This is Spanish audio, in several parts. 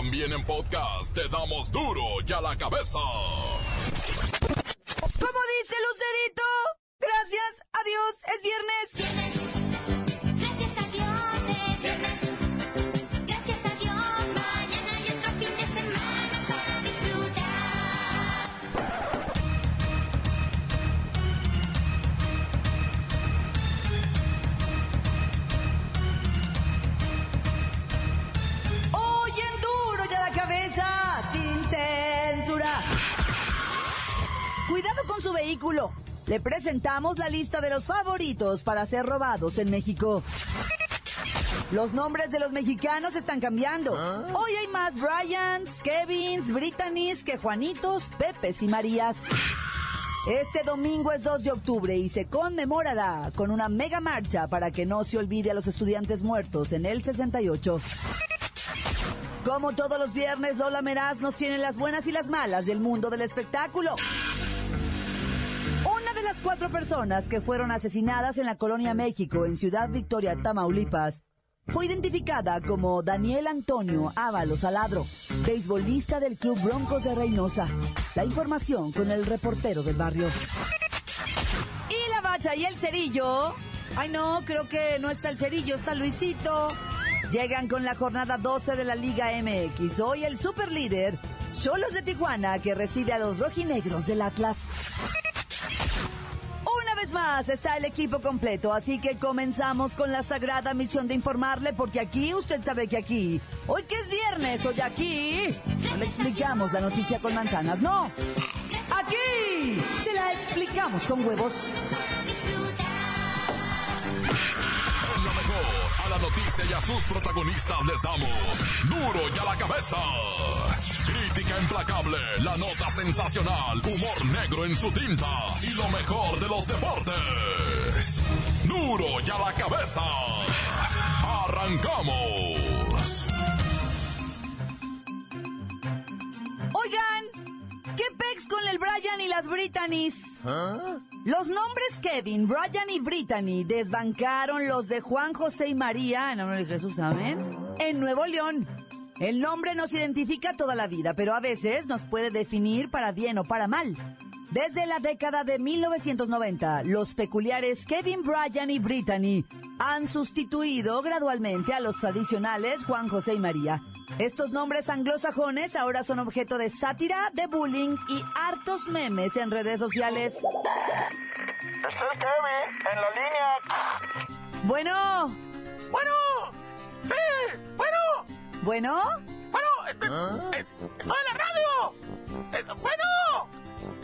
También en podcast te damos duro y a la cabeza. ¿Cómo dice Lucerito? Gracias a Dios, es viernes. Con su vehículo. Le presentamos la lista de los favoritos para ser robados en México. Los nombres de los mexicanos están cambiando. Hoy hay más Bryans, Kevins, Brittany's que Juanitos, Pepes y Marías. Este domingo es 2 de octubre y se conmemorará con una mega marcha para que no se olvide a los estudiantes muertos en el 68. Como todos los viernes, Lola Meraz nos tiene las buenas y las malas del mundo del espectáculo. Las cuatro personas que fueron asesinadas en la colonia México en Ciudad Victoria, Tamaulipas, fue identificada como Daniel Antonio Ábalos Aladro, beisbolista del Club Broncos de Reynosa. La información con el reportero del barrio. Y la bacha y el cerillo. Ay, no, creo que no está el cerillo, está Luisito. Llegan con la jornada 12 de la Liga MX. Hoy el superlíder, Cholos de Tijuana, que recibe a los rojinegros del Atlas. Más está el equipo completo, así que comenzamos con la sagrada misión de informarle, porque aquí usted sabe que aquí, hoy que es viernes, hoy aquí, no le explicamos la noticia con manzanas, no. Aquí se la explicamos con huevos. A la noticia y a sus protagonistas les damos duro y a la cabeza. Implacable, la nota sensacional, humor negro en su tinta y lo mejor de los deportes. Duro y a la cabeza. Arrancamos. Oigan, ¿qué pex con el Brian y las Brittany's? Los nombres Kevin, Brian y Brittany desbancaron los de Juan José y María, en nombre de Jesús, amén, en Nuevo León. El nombre nos identifica toda la vida, pero a veces nos puede definir para bien o para mal. Desde la década de 1990, los peculiares Kevin, Brian y Brittany han sustituido gradualmente a los tradicionales Juan José y María. Estos nombres anglosajones ahora son objeto de sátira, de bullying y hartos memes en redes sociales. Está el Kevin en la línea. Bueno, Bueno, sí, bueno, bueno, bueno, este, eh, estoy en la radio. Eh, bueno,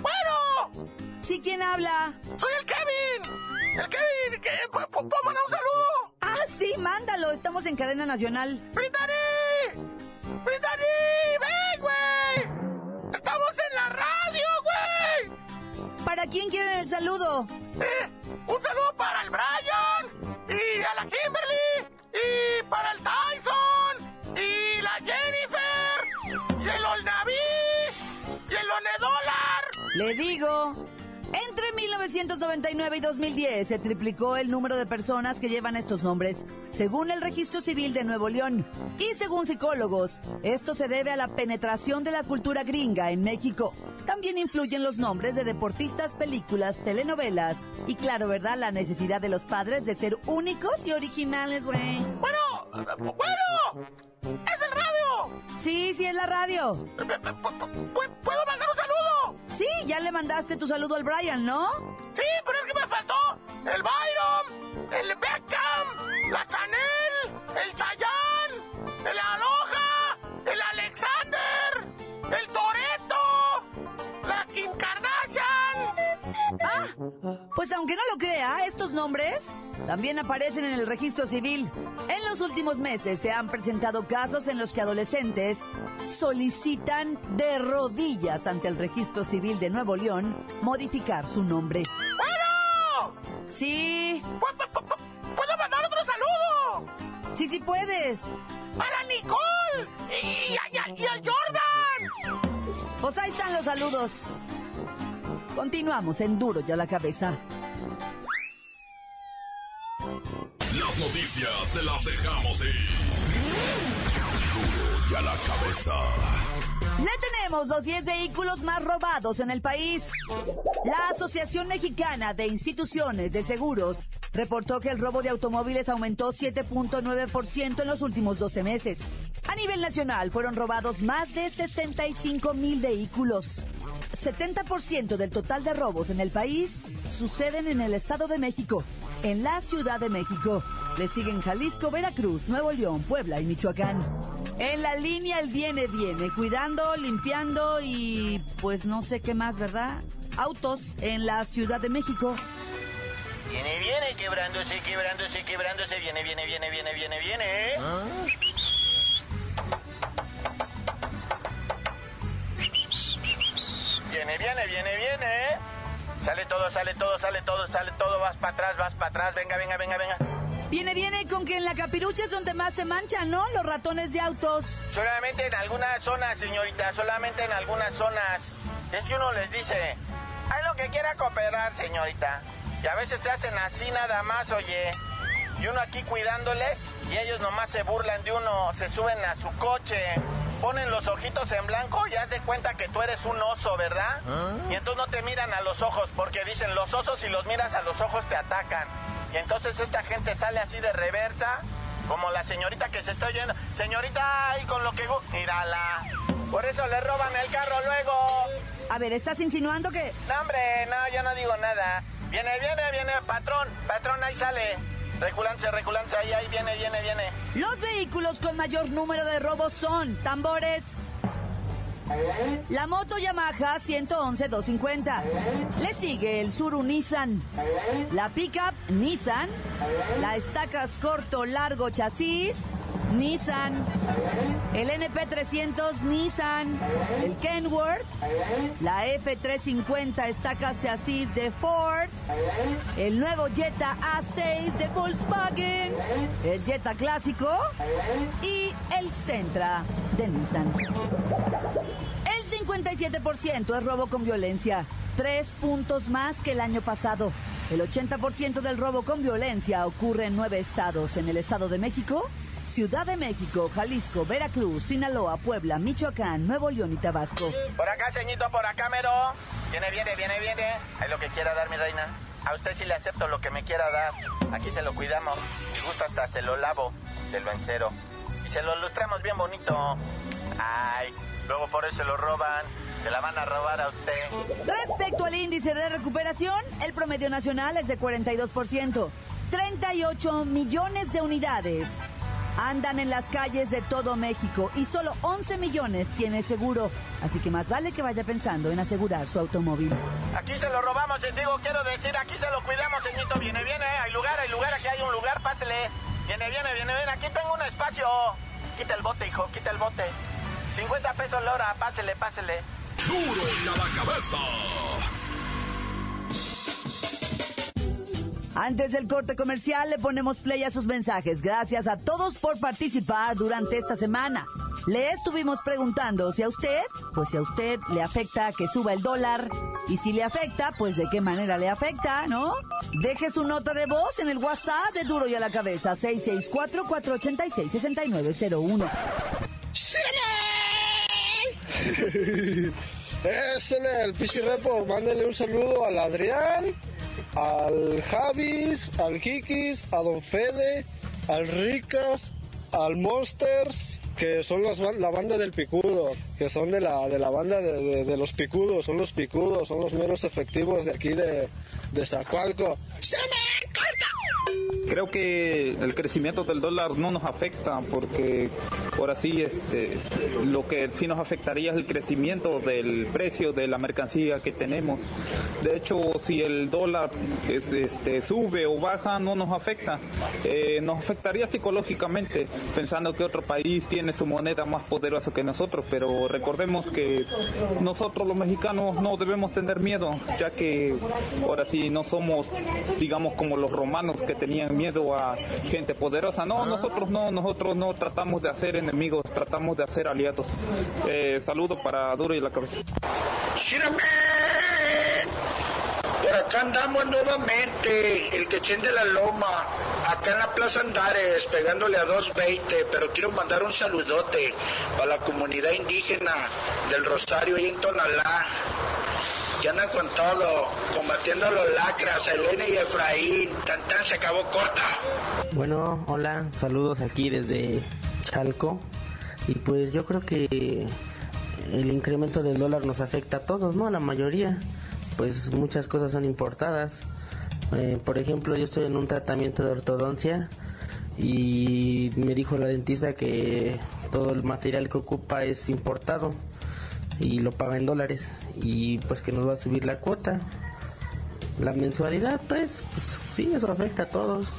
bueno, ¿sí quién habla? soy el Kevin. El Kevin, que ¿pu- pu- ¿puedo mandar un saludo? Ah, sí, mándalo, estamos en cadena nacional. ¡Brittany! ¡Brittany! ¡Ven, güey! ¡Estamos en la radio, güey! ¿Para quién quieren el saludo? Eh, un saludo para el Brian Le digo. Entre 1999 y 2010 se triplicó el número de personas que llevan estos nombres, según el Registro Civil de Nuevo León. Y según psicólogos, esto se debe a la penetración de la cultura gringa en México. También influyen los nombres de deportistas, películas, telenovelas. Y claro, ¿verdad? La necesidad de los padres de ser únicos y originales, güey. Bueno, eh, bueno, es el radio. Sí, sí, es la radio. Eh, eh, pu- ¿Puedo? Sí, ya le mandaste tu saludo al Brian, ¿no? Sí, pero es que me faltó el Byron, el Beckham, la Chanel, el Chayanne, el Aloha, pues aunque no lo crea, estos nombres también aparecen en el registro civil. En los últimos meses se han presentado casos en los que adolescentes solicitan de rodillas ante el registro civil de Nuevo León modificar su nombre. ¡Bueno! Sí, ¿Pu- pu- pu- ¿Puedo mandar otro saludo? sí, sí puedes. ¡A la Nicole! ¡Y, y, a- y al Jordan! Pues ahí están los saludos. Continuamos en Duro y a la cabeza. Las noticias te las dejamos ir. Duro y a la cabeza. Le tenemos los 10 vehículos más robados en el país. La Asociación Mexicana de Instituciones de Seguros reportó que el robo de automóviles aumentó 7.9% en los últimos 12 meses. A nivel nacional fueron robados más de 65 mil vehículos. 70% del total de robos en el país suceden en el Estado de México, en la Ciudad de México. Le siguen Jalisco, Veracruz, Nuevo León, Puebla y Michoacán. En la línea el viene, viene, cuidando, limpiando y pues no sé qué más, ¿verdad? Autos en la Ciudad de México. Viene, viene, quebrándose, quebrándose, quebrándose. Viene, viene, viene, viene, viene, viene. Viene, viene, viene, viene. Sale todo, sale todo, sale todo, sale todo. Vas para atrás, vas para atrás. Venga, venga, venga, venga. Viene, viene con que en la capirucha es donde más se manchan, ¿no? Los ratones de autos. Solamente en algunas zonas, señorita, solamente en algunas zonas. Es que uno les dice, hay lo que quiera cooperar, señorita. Y a veces te hacen así nada más, oye. Y uno aquí cuidándoles y ellos nomás se burlan de uno, se suben a su coche, ponen los ojitos en blanco y haz de cuenta que tú eres un oso, ¿verdad? Y entonces no te miran a los ojos porque dicen los osos si los miras a los ojos te atacan. Y entonces esta gente sale así de reversa, como la señorita que se está oyendo. Señorita, ahí con lo que... Mírala. Por eso le roban el carro luego. A ver, ¿estás insinuando que No, hombre, no, yo no digo nada. Viene, viene, viene, patrón. Patrón, ahí sale. Reculándose, reculándose, ahí, ahí, viene, viene, viene. los vehículos con mayor número de robos son tambores? La moto Yamaha 111-250. Le sigue el Suru Nissan. La pickup Nissan. La estacas corto largo chasis Nissan. El NP300 Nissan. El Kenworth. La F350 estacas chasis de Ford. El nuevo Jetta A6 de Volkswagen. El Jetta clásico. Y el Sentra de Nissan. El 57% es robo con violencia, tres puntos más que el año pasado. El 80% del robo con violencia ocurre en nueve estados, en el Estado de México, Ciudad de México, Jalisco, Veracruz, Sinaloa, Puebla, Michoacán, Nuevo León y Tabasco. Por acá, ceñito, por acá, mero. Viene, viene, viene, viene. Ahí lo que quiera dar, mi reina. A usted sí le acepto lo que me quiera dar. Aquí se lo cuidamos. Si gusta, hasta se lo lavo, se lo encero. Y se lo lustramos bien bonito. Ay, luego por eso lo roban. Se la van a robar a usted. Respecto al índice de recuperación, el promedio nacional es de 42%. 38 millones de unidades andan en las calles de todo México y solo 11 millones tiene seguro. Así que más vale que vaya pensando en asegurar su automóvil. Aquí se lo robamos, les digo, quiero decir, aquí se lo cuidamos, ceñito. Viene, viene, hay lugar, hay lugar, aquí hay un lugar, pásele. Viene, viene, viene, viene, aquí tengo un espacio. Quita el bote, hijo, quita el bote. 50 pesos la hora, pásele, pásele. Duro y a la cabeza. Antes del corte comercial le ponemos play a sus mensajes. Gracias a todos por participar durante esta semana. Le estuvimos preguntando si a usted, pues si a usted le afecta que suba el dólar y si le afecta, pues de qué manera le afecta, ¿no? Deje su nota de voz en el WhatsApp de Duro y a la Cabeza 664-486-6901. Es en el PC Repo, mándele un saludo al Adrián, al Javis, al Kikis, a Don Fede, al Ricas, al Monsters, que son las la banda del picudo, que son de la, de la banda de, de- de los picudos, son los picudos, son los menos efectivos de aquí de, de Zacualco. Creo que el crecimiento del dólar no nos afecta porque ahora sí este lo que sí nos afectaría es el crecimiento del precio de la mercancía que tenemos. De hecho, si el dólar es, este, sube o baja no nos afecta. Eh, nos afectaría psicológicamente pensando que otro país tiene su moneda más poderosa que nosotros, pero recordemos que nosotros los mexicanos no debemos tener miedo, ya que ahora sí no somos digamos como los romanos que tenían miedo a gente poderosa. No, nosotros no, nosotros no tratamos de hacer enemigos, tratamos de hacer aliados. Eh, saludo para Duro y la cabeza. Por acá andamos nuevamente, el quechín de la loma, acá en la Plaza Andares, pegándole a 220, pero quiero mandar un saludote para la comunidad indígena del Rosario y en Tonalá, que andan con todo, combatiendo a los lacras, a Elena y Efraín, tan tan se acabó corta. Bueno, hola, saludos aquí desde Chalco. Y pues yo creo que el incremento del dólar nos afecta a todos, ¿no? A la mayoría. Pues muchas cosas son importadas. Eh, por ejemplo, yo estoy en un tratamiento de ortodoncia y me dijo la dentista que todo el material que ocupa es importado y lo paga en dólares y pues que nos va a subir la cuota. La mensualidad, pues, pues sí, eso afecta a todos.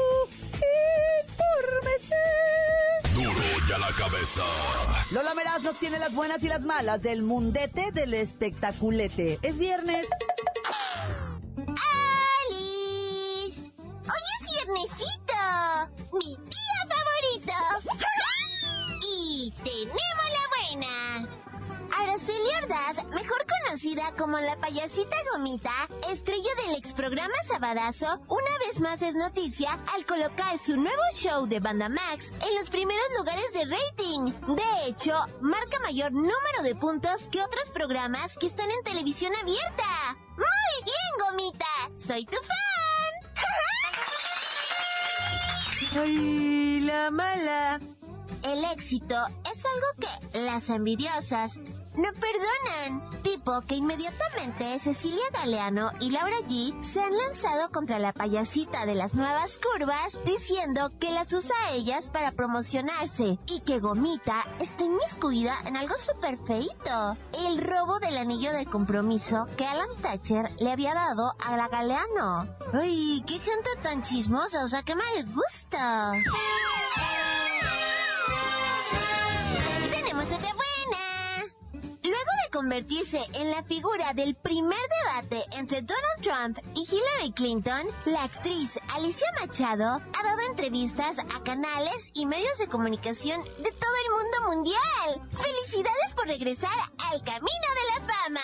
la cabeza. Lola Meraz nos tiene las buenas y las malas del mundete del espectaculete. Es viernes. Payasita Gomita, estrella del ex programa Sabadazo, una vez más es noticia al colocar su nuevo show de Banda Max en los primeros lugares de rating. De hecho, marca mayor número de puntos que otros programas que están en televisión abierta. Muy bien, Gomita. Soy tu fan. ¡Ay, la mala! El éxito es algo que las envidiosas no perdonan. Tipo que inmediatamente Cecilia Galeano y Laura G se han lanzado contra la payasita de las nuevas curvas diciendo que las usa ellas para promocionarse y que Gomita está inmiscuida en algo súper feito. El robo del anillo de compromiso que Alan Thatcher le había dado a la Galeano. Ay, qué gente tan chismosa, o sea, qué mal gusto. Convertirse en la figura del primer debate entre Donald Trump y Hillary Clinton, la actriz Alicia Machado ha dado entrevistas a canales y medios de comunicación de todo el mundo mundial. ¡Felicidades por regresar al camino de la fama!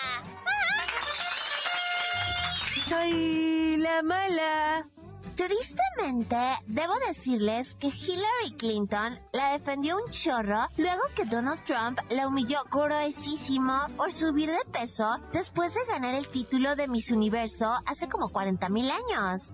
¡Ay, la mala! Tristemente, debo decirles que Hillary Clinton la defendió un chorro luego que Donald Trump la humilló gruesísimo por subir de peso después de ganar el título de Miss Universo hace como 40 mil años.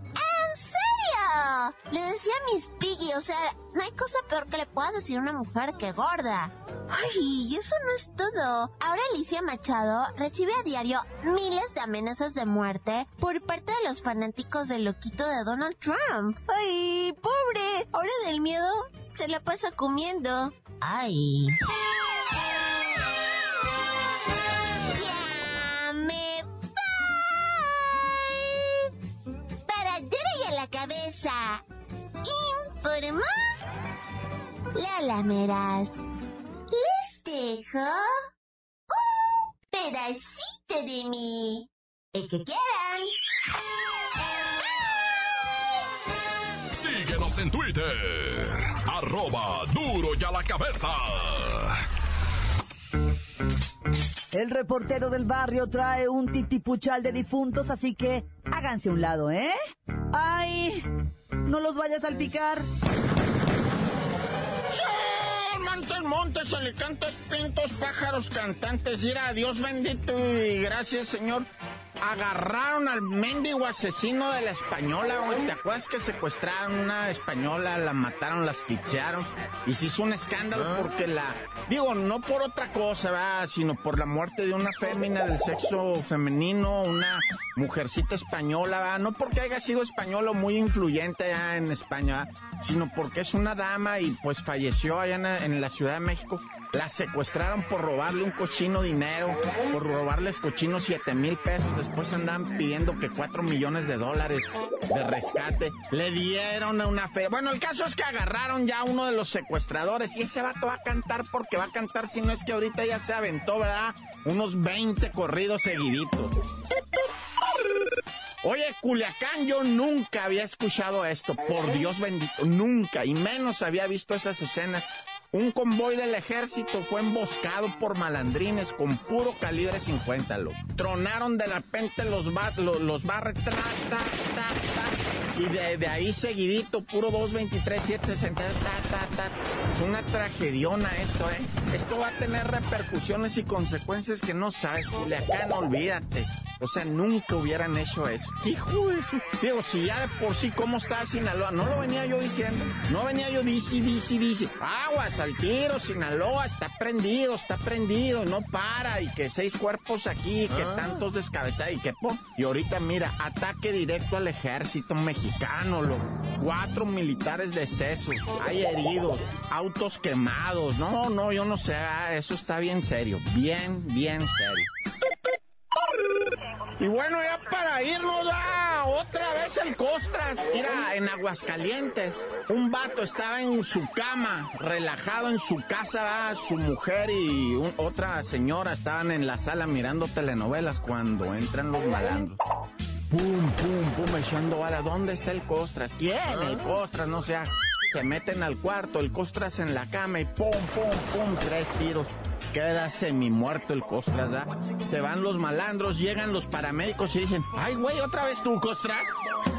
Le decía a Miss Piggy, o sea, no hay cosa peor que le puedas decir a una mujer que gorda. Ay, y eso no es todo. Ahora Alicia Machado recibe a diario miles de amenazas de muerte por parte de los fanáticos del loquito de Donald Trump. Ay, pobre. Ahora del miedo se la pasa comiendo. Ay. Cabeza. Informó Lala Meraz. Les dejo un pedacito de mí. El que quieran. Síguenos en Twitter. Arroba duro y a la cabeza. El reportero del barrio trae un titipuchal de difuntos, así que háganse a un lado, ¿eh? ¡Ay! No los vayas a salpicar. Montes, montes, alicantes, pintos, pájaros, cantantes. Mira, Dios bendito y gracias, Señor. Agarraron al mendigo asesino de la española, güey. ¿Te acuerdas que secuestraron una española, la mataron, la asfixiaron? Y se hizo un escándalo porque la... Digo, no por otra cosa, ¿verdad? Sino por la muerte de una fémina del sexo femenino, una mujercita española, ¿verdad? No porque haya sido española o muy influyente allá en España, ¿verdad? Sino porque es una dama y pues falleció allá en, en la Ciudad de México. La secuestraron por robarle un cochino dinero, por robarles cochinos siete mil pesos. Después andaban pidiendo que 4 millones de dólares de rescate. Le dieron a una fe. Bueno, el caso es que agarraron ya a uno de los secuestradores y ese vato va a cantar porque va a cantar si no es que ahorita ya se aventó, ¿verdad? Unos 20 corridos seguiditos. Oye, Culiacán, yo nunca había escuchado esto, por Dios bendito, nunca, y menos había visto esas escenas. Un convoy del ejército fue emboscado por malandrines con puro calibre 50, lo. Tronaron de repente los, los, los barres, y de, ahí seguidito, puro 223, 760, ta, ta, ta. Es una tragediona esto, ¿eh? Esto va a tener repercusiones y consecuencias que no sabes, Culiacán, olvídate. O sea, nunca hubieran hecho eso. Hijo de eso. Digo, si ya de por sí, ¿cómo está Sinaloa? No lo venía yo diciendo. No venía yo dice, dice, dice. Aguas al tiro, Sinaloa, está prendido, está prendido, no para. Y que seis cuerpos aquí, que Ah. tantos descabezados y que pum. Y ahorita, mira, ataque directo al ejército mexicano, lo. Cuatro militares decesos, hay heridos, autos quemados. No, no, yo no sé, ah, eso está bien serio, bien, bien serio. Y bueno, ya para irnos, ah, otra vez el Costras. Mira, en Aguascalientes, un vato estaba en su cama, relajado en su casa, su mujer y otra señora estaban en la sala mirando telenovelas cuando entran los malandros. Pum, pum, pum, echando bala. ¿Dónde está el Costras? ¿Quién? El Costras, no sea. Se meten al cuarto, el Costras en la cama y pum, pum, pum, tres tiros. Queda semi muerto el Costras, ¿da? Se van los malandros, llegan los paramédicos y dicen, ay, güey, ¿otra vez tú, Costras?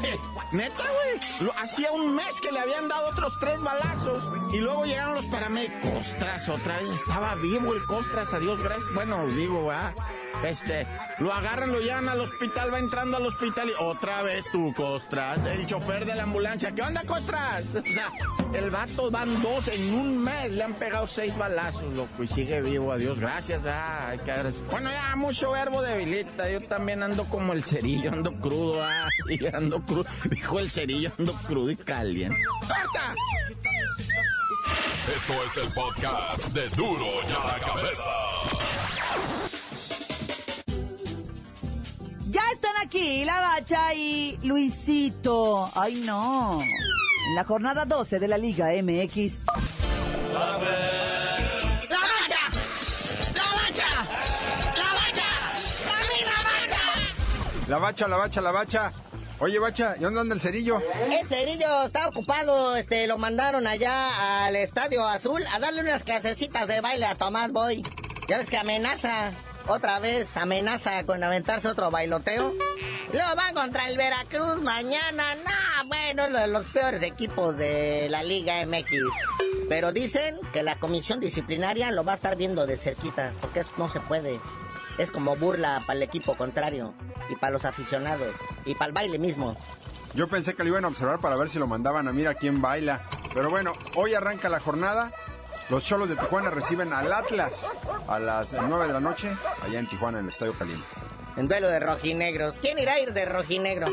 Neta, güey. Hacía un mes que le habían dado otros tres balazos. Y luego llegaron los paramédicos. Costras, otra vez. Estaba vivo el Costras, adiós, gracias. Bueno, digo, ah, este, lo agarran, lo llevan al hospital, va entrando al hospital y otra vez tú, Costras, el chofer de la ambulancia. ¿Qué onda, Costras? O sea, el vato van dos en un mes, le han pegado seis balazos, loco, y sigue vivo, adiós, gracias. Ah. Bueno, ya mucho verbo debilita, yo también ando como el cerillo, ando crudo, ah, y ando crudo, dijo el cerillo, ando crudo y caliente. ¡Corta! Esto es el podcast de Duro y a la Cabeza. Están aquí la Bacha y Luisito. Ay, no. En la jornada 12 de la Liga MX. ¡La mancha! ¡La mancha! ¡La mancha! ¡La misma mancha! La bacha, la bacha, la bacha. Oye, bacha, ¿y dónde anda el cerillo? El cerillo está ocupado, este, lo mandaron allá al Estadio Azul a darle unas clasecitas de baile a Tomás Boy. Ya ves que amenaza, otra vez amenaza con aventarse otro bailoteo. Luego van contra el Veracruz mañana. Nah, bueno, es uno de los peores equipos de la Liga MX. Pero dicen que la comisión disciplinaria lo va a estar viendo de cerquita, porque eso no se puede. Es como burla para el equipo contrario, y para los aficionados, y para el baile mismo. Yo pensé que lo iban a observar para ver si lo mandaban a mirar quién baila. Pero bueno, hoy arranca la jornada. Los Cholos de Tijuana reciben al Atlas a las 9 de la noche, allá en Tijuana, en el Estadio Caliente. En duelo de rojinegros. ¿Quién irá a ir de rojinegro?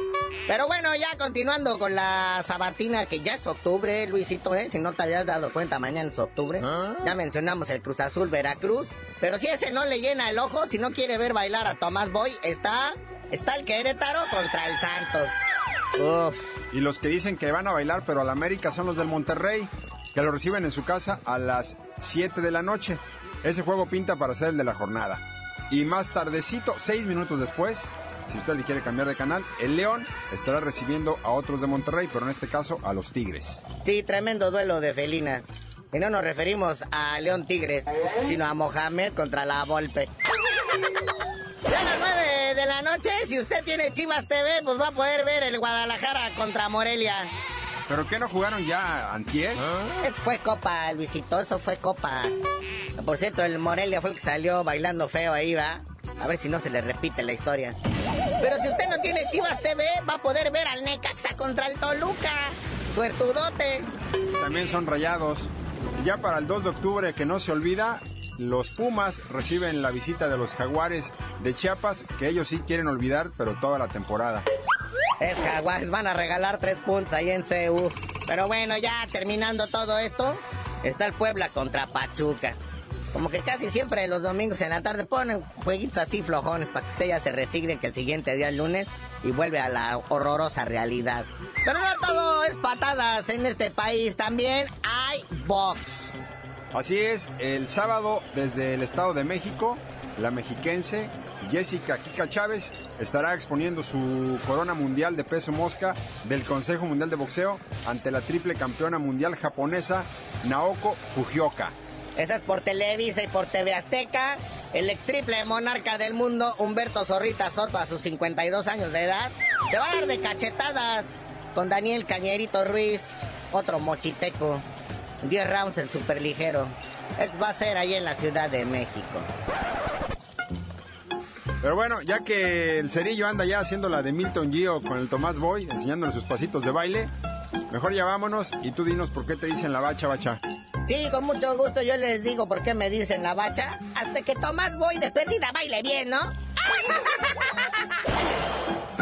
Pero bueno, ya continuando con la sabatina, que ya es octubre, Luisito, ¿eh? Si no te habías dado cuenta, mañana es octubre. Ya mencionamos el Cruz Azul Veracruz. Pero si ese no le llena el ojo, si no quiere ver bailar a Tomás Boy, está, está el Querétaro contra el Santos. Uf. Y los que dicen que van a bailar, pero al América son los del Monterrey, que lo reciben en su casa a las 7 de la noche. Ese juego pinta para ser el de la jornada. Y más tardecito, seis minutos después, si usted le quiere cambiar de canal, el León estará recibiendo a otros de Monterrey, pero en este caso a los Tigres. Sí, tremendo duelo de felinas. Y no nos referimos a León Tigres, sino a Mohamed contra la Volpe. Ya a las 9 de la noche, si usted tiene Chivas TV, pues va a poder ver el Guadalajara contra Morelia. ¿Pero qué no jugaron ya antier? Eso fue Copa, Luisito, eso fue Copa. Por cierto, el Morelia fue el que salió bailando feo ahí, ¿va? A ver si no se le repite la historia. Pero si usted no tiene Chivas TV, va a poder ver al Necaxa contra el Toluca. Suertudote. También son rayados. Ya para el 2 de octubre, que no se olvida, los Pumas reciben la visita de los Jaguares de Chiapas, que ellos sí quieren olvidar, pero toda la temporada. Es Jaguares, van a regalar tres puntos ahí en CU. Pero bueno, ya terminando todo esto, está el Puebla contra Pachuca. Como que casi siempre los domingos en la tarde ponen jueguitos así flojones para que usted ya se resigne que el siguiente día es lunes y vuelve a la horrorosa realidad. Pero no todo es patadas en este país, también hay box. Así es, el sábado desde el Estado de México, la mexiquense Jessica Kika Chávez estará exponiendo su corona mundial de peso mosca del Consejo Mundial de Boxeo ante la triple campeona mundial japonesa Naoko Fujioka. Esa es por Televisa y por TV Azteca. El ex triple monarca del mundo, Humberto Zorrita Soto, a sus 52 años de edad, se va a dar de cachetadas con Daniel Cañerito Ruiz, otro mochiteco. 10 rounds el superligero. Esto va a ser ahí en la Ciudad de México. Pero bueno, ya que el cerillo anda ya haciendo la de Milton Gio con el Tomás Boy, enseñándole sus pasitos de baile, mejor ya vámonos y tú dinos por qué te dicen la bacha bacha. Sí, con mucho gusto yo les digo por qué me dicen la bacha. Hasta que Tomás Boy de perdida baile bien, ¿no?